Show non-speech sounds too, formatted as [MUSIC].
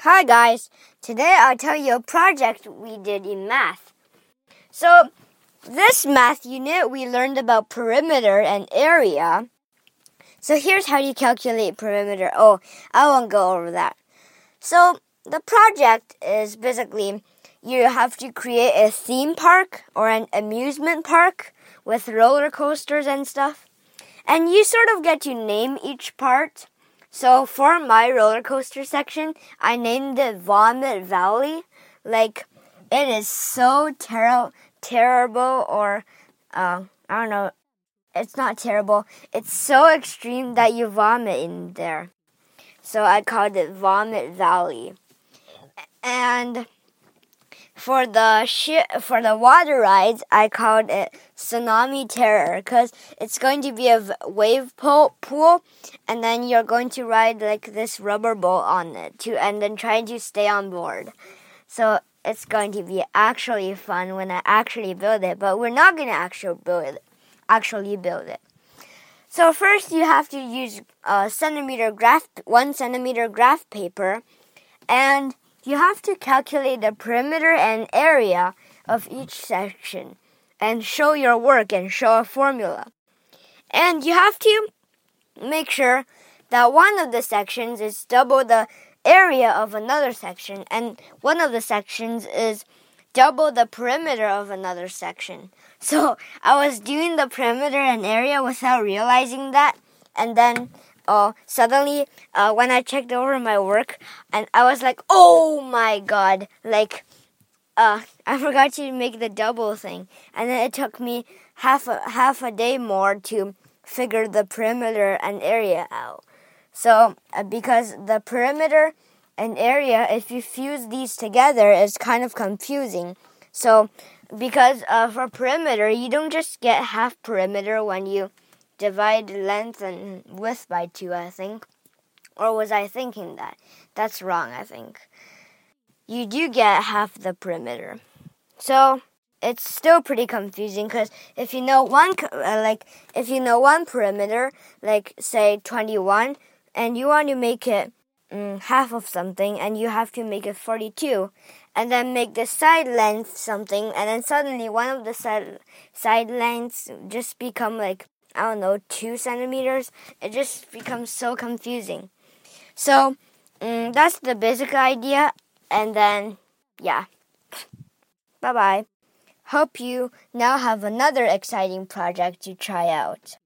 Hi guys, today I'll tell you a project we did in math. So, this math unit we learned about perimeter and area. So here's how you calculate perimeter. Oh, I won't go over that. So, the project is basically you have to create a theme park or an amusement park with roller coasters and stuff. And you sort of get to name each part. So for my roller coaster section, I named it Vomit Valley. Like it is so ter- terrible, or uh, I don't know. It's not terrible. It's so extreme that you vomit in there. So I called it Vomit Valley. And for the for the water rides, I called it Tsunami Terror because it's going to be a wave pool, and then you're going to ride like this rubber boat on it to, and then trying to stay on board. So it's going to be actually fun when I actually build it, but we're not going to actually build it. Actually build it. So first, you have to use a centimeter graph, one centimeter graph paper, and you have to calculate the perimeter and area of each section and show your work and show a formula. And you have to make sure that one of the sections is double the area of another section and one of the sections is double the perimeter of another section. So I was doing the perimeter and area without realizing that and then uh, suddenly uh, when I checked over my work, and I was like, oh my god, like uh, [LAUGHS] I forgot to make the double thing, and then it took me half a half a day more to figure the perimeter and area out. So uh, because the perimeter and area, if you fuse these together, is kind of confusing. So because uh, for perimeter, you don't just get half perimeter when you divide length and width by 2, I think. Or was I thinking that? That's wrong, I think. You do get half the perimeter. So, it's still pretty confusing because if you know one, uh, like, if you know one perimeter, like, say 21, and you want to make it mm, half of something, and you have to make it 42, and then make the side length something, and then suddenly one of the side, side lengths just become like I don't know, two centimeters, it just becomes so confusing. So, mm, that's the basic idea. And then, yeah. Bye bye. Hope you now have another exciting project to try out.